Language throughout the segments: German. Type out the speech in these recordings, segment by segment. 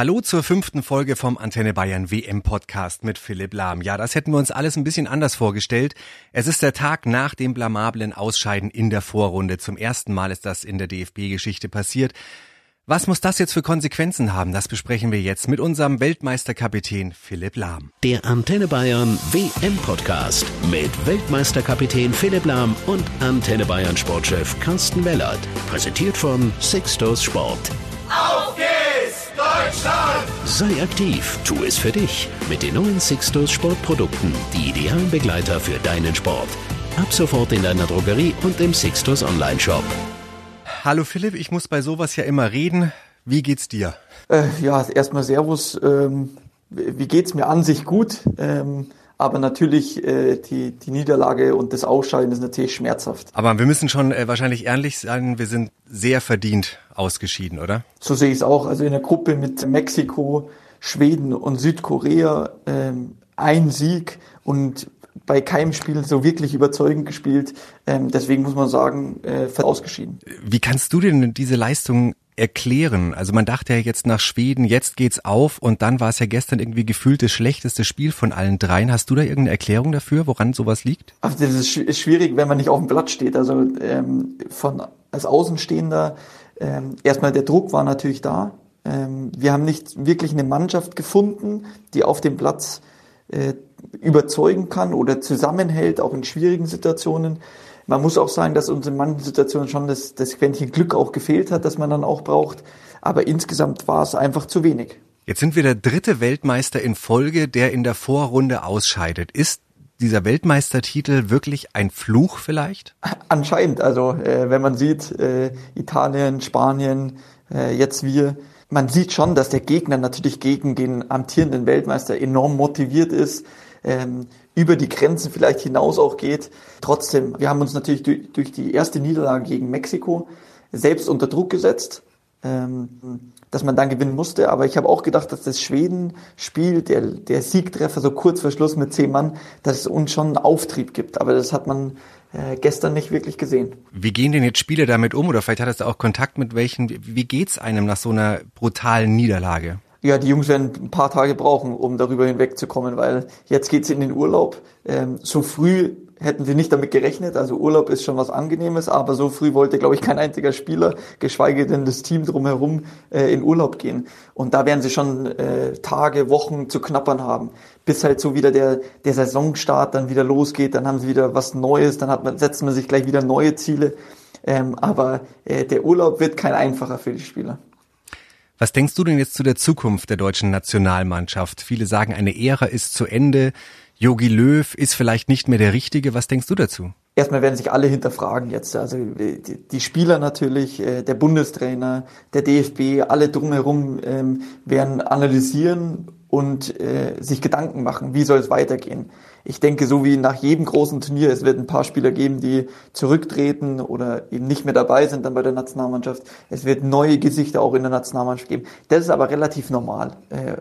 Hallo zur fünften Folge vom Antenne Bayern WM Podcast mit Philipp Lahm. Ja, das hätten wir uns alles ein bisschen anders vorgestellt. Es ist der Tag nach dem blamablen Ausscheiden in der Vorrunde. Zum ersten Mal ist das in der DFB-Geschichte passiert. Was muss das jetzt für Konsequenzen haben? Das besprechen wir jetzt mit unserem Weltmeisterkapitän Philipp Lahm. Der Antenne Bayern WM Podcast mit Weltmeisterkapitän Philipp Lahm und Antenne Bayern Sportchef Carsten Wellert. Präsentiert von Sixtos Sport. Auf geht's, Deutschland! Sei aktiv, tu es für dich mit den neuen Sixtos Sportprodukten, die idealen Begleiter für deinen Sport. Ab sofort in deiner Drogerie und im Sixtos Online-Shop. Hallo Philipp, ich muss bei sowas ja immer reden. Wie geht's dir? Äh, ja, erstmal Servus. Ähm, wie geht's mir an sich gut? Ähm, aber natürlich äh, die, die Niederlage und das Ausscheiden ist natürlich schmerzhaft. Aber wir müssen schon äh, wahrscheinlich ehrlich sein, wir sind sehr verdient ausgeschieden, oder? So sehe ich es auch. Also in der Gruppe mit Mexiko, Schweden und Südkorea ähm, ein Sieg und bei keinem Spiel so wirklich überzeugend gespielt. Ähm, deswegen muss man sagen, äh, ausgeschieden. Wie kannst du denn diese Leistung erklären? Also man dachte ja jetzt nach Schweden, jetzt geht's auf und dann war es ja gestern irgendwie gefühlt das schlechteste Spiel von allen dreien. Hast du da irgendeine Erklärung dafür, woran sowas liegt? Ach, das ist schwierig, wenn man nicht auf dem Blatt steht. Also ähm, von als Außenstehender ähm, erstmal der Druck war natürlich da. Ähm, wir haben nicht wirklich eine Mannschaft gefunden, die auf dem Platz äh, überzeugen kann oder zusammenhält, auch in schwierigen Situationen. Man muss auch sagen, dass uns in manchen Situationen schon das, das Quäntchen Glück auch gefehlt hat, das man dann auch braucht. Aber insgesamt war es einfach zu wenig. Jetzt sind wir der dritte Weltmeister in Folge, der in der Vorrunde ausscheidet. Ist dieser Weltmeistertitel wirklich ein Fluch vielleicht? Anscheinend. Also äh, wenn man sieht, äh, Italien, Spanien, äh, jetzt wir, man sieht schon, dass der Gegner natürlich gegen den amtierenden Weltmeister enorm motiviert ist, ähm, über die Grenzen vielleicht hinaus auch geht. Trotzdem, wir haben uns natürlich durch, durch die erste Niederlage gegen Mexiko selbst unter Druck gesetzt, ähm, dass man dann gewinnen musste. Aber ich habe auch gedacht, dass das Schweden-Spiel, der, der Siegtreffer so kurz vor Schluss mit zehn Mann, dass es uns schon einen Auftrieb gibt. Aber das hat man äh, gestern nicht wirklich gesehen. Wie gehen denn jetzt Spieler damit um? Oder vielleicht hattest du auch Kontakt mit welchen? Wie geht's einem nach so einer brutalen Niederlage? Ja, die Jungs werden ein paar Tage brauchen, um darüber hinwegzukommen, weil jetzt geht's in den Urlaub. Ähm, so früh hätten sie nicht damit gerechnet. Also Urlaub ist schon was Angenehmes, aber so früh wollte, glaube ich, kein einziger Spieler, geschweige denn das Team drumherum, äh, in Urlaub gehen. Und da werden sie schon äh, Tage, Wochen zu knappern haben, bis halt so wieder der, der Saisonstart dann wieder losgeht. Dann haben sie wieder was Neues, dann hat man, setzt man sich gleich wieder neue Ziele. Ähm, aber äh, der Urlaub wird kein einfacher für die Spieler. Was denkst du denn jetzt zu der Zukunft der deutschen Nationalmannschaft? Viele sagen, eine Ära ist zu Ende. Yogi Löw ist vielleicht nicht mehr der Richtige. Was denkst du dazu? Erstmal werden sich alle hinterfragen jetzt. Also die, Spieler natürlich, äh, der Bundestrainer, der DFB, alle drumherum ähm, werden analysieren und äh, sich Gedanken machen, wie soll es weitergehen. Ich denke, so wie nach jedem großen Turnier, es wird ein paar Spieler geben, die zurücktreten oder eben nicht mehr dabei sind dann bei der Nationalmannschaft. Es wird neue Gesichter auch in der Nationalmannschaft geben. Das ist aber relativ normal. Äh,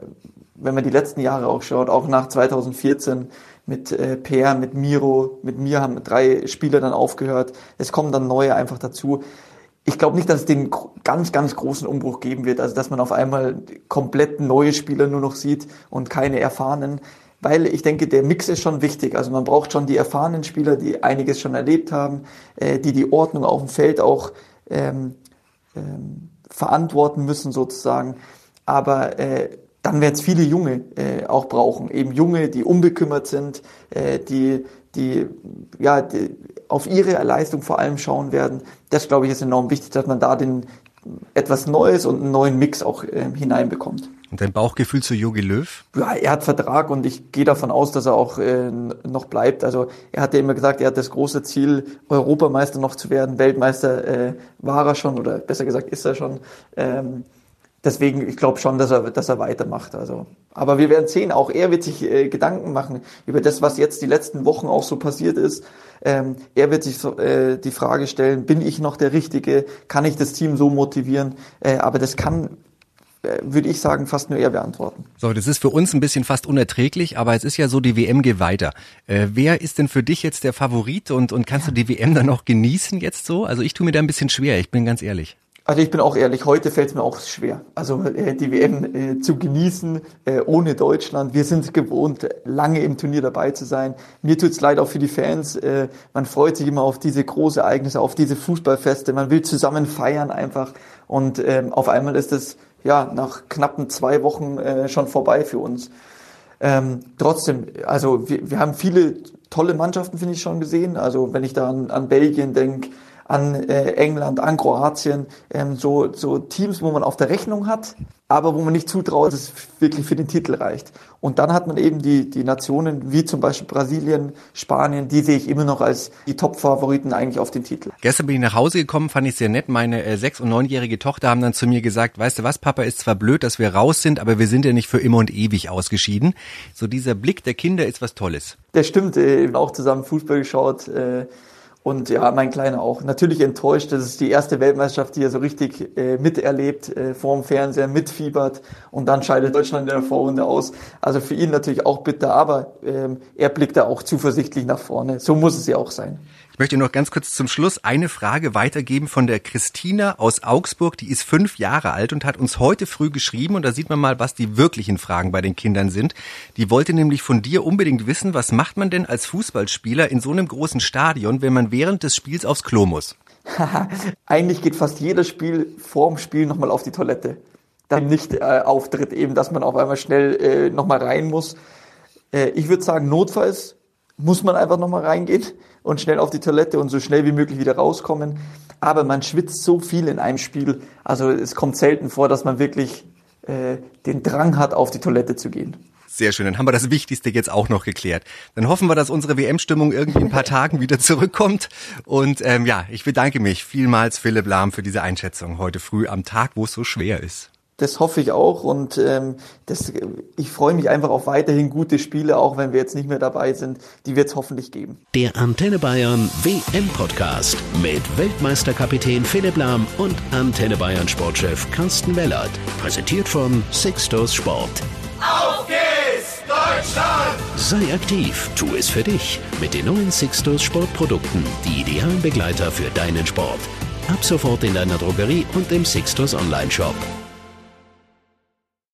wenn man die letzten Jahre auch schaut, auch nach 2014 mit äh, Per, mit Miro, mit mir haben drei Spieler dann aufgehört. Es kommen dann neue einfach dazu ich glaube nicht, dass es den ganz, ganz großen Umbruch geben wird, also dass man auf einmal komplett neue Spieler nur noch sieht und keine erfahrenen, weil ich denke, der Mix ist schon wichtig. Also man braucht schon die erfahrenen Spieler, die einiges schon erlebt haben, äh, die die Ordnung auf dem Feld auch ähm, ähm, verantworten müssen sozusagen. Aber äh, dann werden es viele Junge äh, auch brauchen, eben Junge, die unbekümmert sind, äh, die die ja die auf ihre Leistung vor allem schauen werden. Das glaube ich ist enorm wichtig, dass man da den etwas Neues und einen neuen Mix auch äh, hineinbekommt. Und dein Bauchgefühl zu Jogi Löw? Ja, er hat Vertrag und ich gehe davon aus, dass er auch äh, noch bleibt. Also er hat ja immer gesagt, er hat das große Ziel, Europameister noch zu werden. Weltmeister äh, war er schon oder besser gesagt ist er schon. Ähm, deswegen, ich glaube schon, dass er, dass er weitermacht. Also, aber wir werden sehen. Auch er wird sich äh, Gedanken machen über das, was jetzt die letzten Wochen auch so passiert ist. Ähm, er wird sich äh, die Frage stellen: Bin ich noch der Richtige? Kann ich das Team so motivieren? Äh, aber das kann äh, würde ich sagen, fast nur er beantworten. So, das ist für uns ein bisschen fast unerträglich, aber es ist ja so, die WM geht weiter. Äh, wer ist denn für dich jetzt der Favorit und, und kannst ja. du die WM dann noch genießen jetzt so? Also ich tue mir da ein bisschen schwer, ich bin ganz ehrlich. Also ich bin auch ehrlich, heute fällt es mir auch schwer. Also äh, die WM äh, zu genießen äh, ohne Deutschland. Wir sind gewohnt, lange im Turnier dabei zu sein. Mir tut's leid auch für die Fans. Äh, man freut sich immer auf diese große Ereignisse, auf diese Fußballfeste. Man will zusammen feiern einfach. Und ähm, auf einmal ist es ja nach knappen zwei Wochen äh, schon vorbei für uns. Ähm, trotzdem, also wir, wir haben viele tolle Mannschaften, finde ich, schon gesehen. Also wenn ich da an, an Belgien denke, an äh, England, an Kroatien, ähm, so, so Teams, wo man auf der Rechnung hat, aber wo man nicht zutraut, dass es wirklich für den Titel reicht. Und dann hat man eben die, die Nationen wie zum Beispiel Brasilien, Spanien, die sehe ich immer noch als die Top-Favoriten eigentlich auf den Titel. Gestern bin ich nach Hause gekommen, fand ich sehr nett. Meine äh, sechs- und neunjährige Tochter haben dann zu mir gesagt, weißt du was, Papa, ist zwar blöd, dass wir raus sind, aber wir sind ja nicht für immer und ewig ausgeschieden. So dieser Blick der Kinder ist was Tolles. Der stimmt, äh, auch zusammen Fußball geschaut. Äh, und ja, mein Kleiner auch. Natürlich enttäuscht. Das ist die erste Weltmeisterschaft, die er so richtig äh, miterlebt, äh, vor dem Fernseher, mitfiebert. Und dann scheidet Deutschland in der Vorrunde aus. Also für ihn natürlich auch bitter, aber ähm, er blickt da auch zuversichtlich nach vorne. So muss es ja auch sein. Ich möchte noch ganz kurz zum Schluss eine Frage weitergeben von der Christina aus Augsburg. Die ist fünf Jahre alt und hat uns heute früh geschrieben. Und da sieht man mal, was die wirklichen Fragen bei den Kindern sind. Die wollte nämlich von dir unbedingt wissen, was macht man denn als Fußballspieler in so einem großen Stadion, wenn während des Spiels aufs Klo muss? Eigentlich geht fast jedes Spiel vorm Spiel nochmal auf die Toilette. Dann nicht äh, auftritt eben, dass man auf einmal schnell äh, nochmal rein muss. Äh, ich würde sagen, notfalls muss man einfach nochmal reingehen und schnell auf die Toilette und so schnell wie möglich wieder rauskommen. Aber man schwitzt so viel in einem Spiel. Also es kommt selten vor, dass man wirklich äh, den Drang hat, auf die Toilette zu gehen. Sehr schön, dann haben wir das Wichtigste jetzt auch noch geklärt. Dann hoffen wir, dass unsere WM-Stimmung irgendwie in ein paar Tagen wieder zurückkommt. Und ähm, ja, ich bedanke mich vielmals, Philipp Lahm, für diese Einschätzung heute früh am Tag, wo es so schwer ist. Das hoffe ich auch und ähm, das, ich freue mich einfach auf weiterhin gute Spiele, auch wenn wir jetzt nicht mehr dabei sind. Die wird es hoffentlich geben. Der Antenne Bayern WM Podcast mit Weltmeisterkapitän Philipp Lahm und Antenne Bayern Sportchef Carsten Wellert. Präsentiert von Sixtos Sport. Auf geht's! Sei aktiv, tu es für dich mit den neuen Sixtos Sportprodukten, die idealen Begleiter für deinen Sport. Ab sofort in deiner Drogerie und im Sixtos Online Shop.